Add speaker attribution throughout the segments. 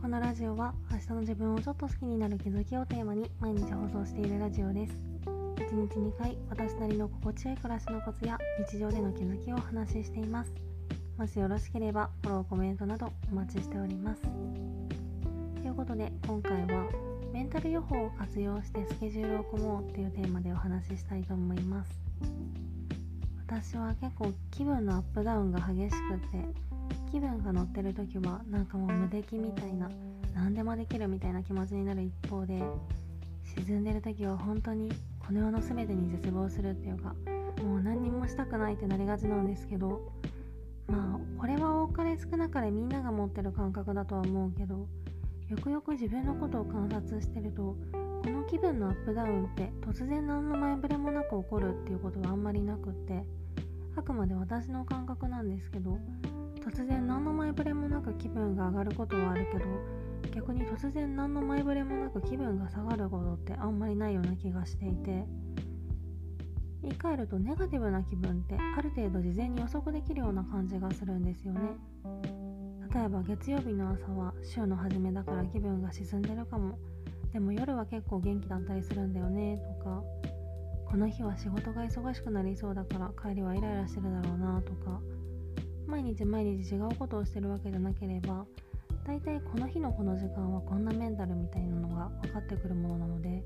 Speaker 1: このラジオは明日の自分をちょっと好きになる気づきをテーマに毎日放送しているラジオです。1日2回私なりの心地よい暮らしのコツや日常での気づきをお話ししています。もしよろしければフォローコメントなどお待ちしております。ということで今回はメンタル予報を活用してスケジュールを組もうっていうテーマでお話ししたいと思います。私は結構気分のアップダウンが激しくて気分が乗ってる時はなんかもう無敵みたいな何でもできるみたいな気持ちになる一方で沈んでる時は本当にこの世の全てに絶望するっていうかもう何にもしたくないってなりがちなんですけどまあこれは多かれ少なかれみんなが持ってる感覚だとは思うけどよくよく自分のことを観察してるとこの気分のアップダウンって突然何の前触れもなく起こるっていうことはあんまりなくってあくまで私の感覚なんですけど突然何の前触れもなく気分が上がることはあるけど逆に突然何の前触れもなく気分が下がることってあんまりないような気がしていて。言い換えるとネガティブな気分ってある程度事前に予測できるような感じがするんですよね。例えば月曜日の朝は週の初めだから気分が沈んでるかも。でも夜は結構元気だったりするんだよねとか。この日は仕事が忙しくなりそうだから帰りはイライラしてるだろうなとか。毎日毎日違うことをしてるわけじゃなければ大体この日のこの時間はこんなメンタルみたいなのが分かってくるものなので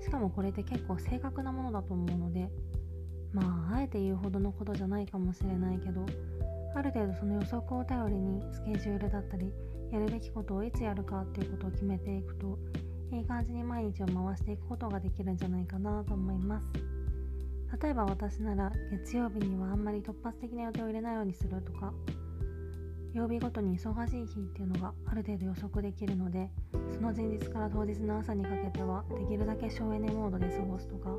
Speaker 1: しかもこれって結構正確なものだと思うのでまああえて言うほどのことじゃないかもしれないけどある程度その予測を頼りにスケジュールだったりやるべきことをいつやるかっていうことを決めていくといい感じに毎日を回していくことができるんじゃないかなと思います。例えば私なら月曜日にはあんまり突発的な予定を入れないようにするとか曜日ごとに忙しい日っていうのがある程度予測できるのでその前日から当日の朝にかけてはできるだけ省エネモードで過ごすとか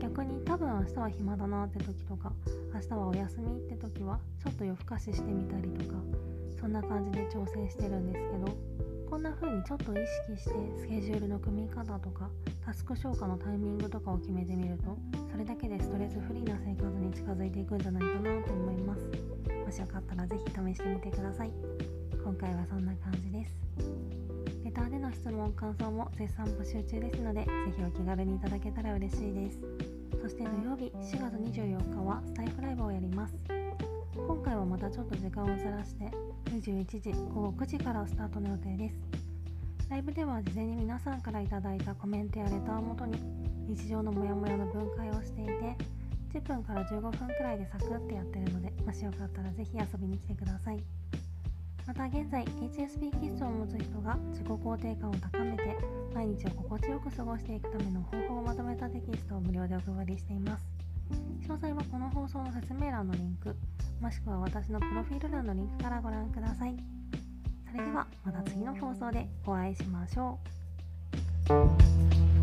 Speaker 1: 逆に多分明日は暇だなって時とか明日はお休みって時はちょっと夜更かししてみたりとかそんな感じで調整してるんですけどこんな風にちょっと意識してスケジュールの組み方とかタスク消化のタイミングとかを決めてみるとそれだけでストレスフリーな生活に近づいていくんじゃないかなと思います。もしよかったら是非試してみてください。今回はそんな感じです。レターでの質問感想も絶賛募集中ですので是非お気軽にいただけたら嬉しいです。そして土曜日4月24日はスタイフライブをやります。今回はまたちょっと時間をずらして21時午後9時からスタートの予定です。ライブでは事前に皆さんから頂いたコメントやレターをもとに日常のモヤモヤの分解をしていて10分から15分くらいでサクッてやってるのでもしよかったらぜひ遊びに来てください。また現在 HSP 気質を持つ人が自己肯定感を高めて毎日を心地よく過ごしていくための方法をまとめたテキストを無料でお配りしています。詳細はこの放送の説明欄のリンクもしくは私のプロフィール欄のリンクからご覧ください。それではまた次の放送でお会いしましょう。